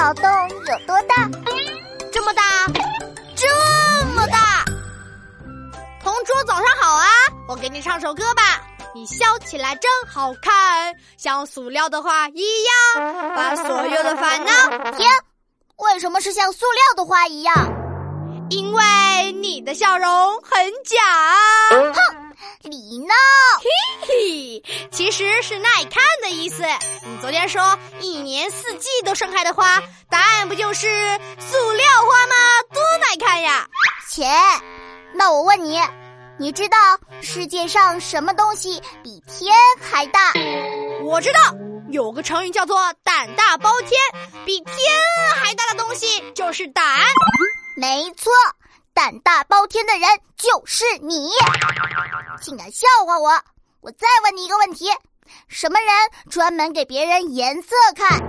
脑洞有多大？这么大，这么大。同桌早上好啊，我给你唱首歌吧。你笑起来真好看，像塑料的花一样，把所有的烦恼。停，为什么是像塑料的花一样？因为你的笑容很假。其实是耐看的意思。你昨天说一年四季都盛开的花，答案不就是塑料花吗？多耐看呀！切，那我问你，你知道世界上什么东西比天还大？我知道，有个成语叫做“胆大包天”，比天还大的东西就是胆。没错。胆大包天的人就是你，竟敢笑话我！我再问你一个问题：什么人专门给别人颜色看？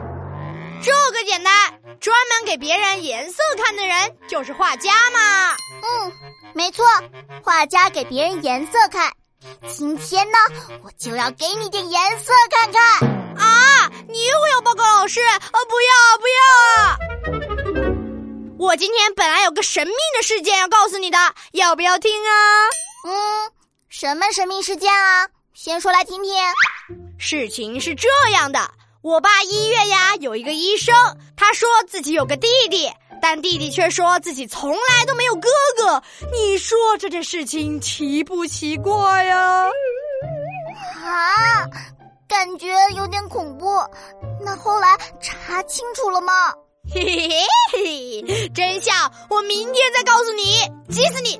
这个简单，专门给别人颜色看的人就是画家嘛。嗯，没错，画家给别人颜色看。今天呢，我就要给你点颜色看看。啊！你又要报告老师？啊，不要不要！我今天本来有个神秘的事件要告诉你的，要不要听啊？嗯，什么神秘事件啊？先说来听听。事情是这样的，我爸医院呀有一个医生，他说自己有个弟弟，但弟弟却说自己从来都没有哥哥。你说这件事情奇不奇怪呀？啊，感觉有点恐怖。那后来查清楚了吗？嘿嘿嘿嘿，真相我明天再告诉你，急死你！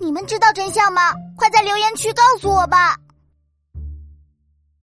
你们知道真相吗？快在留言区告诉我吧。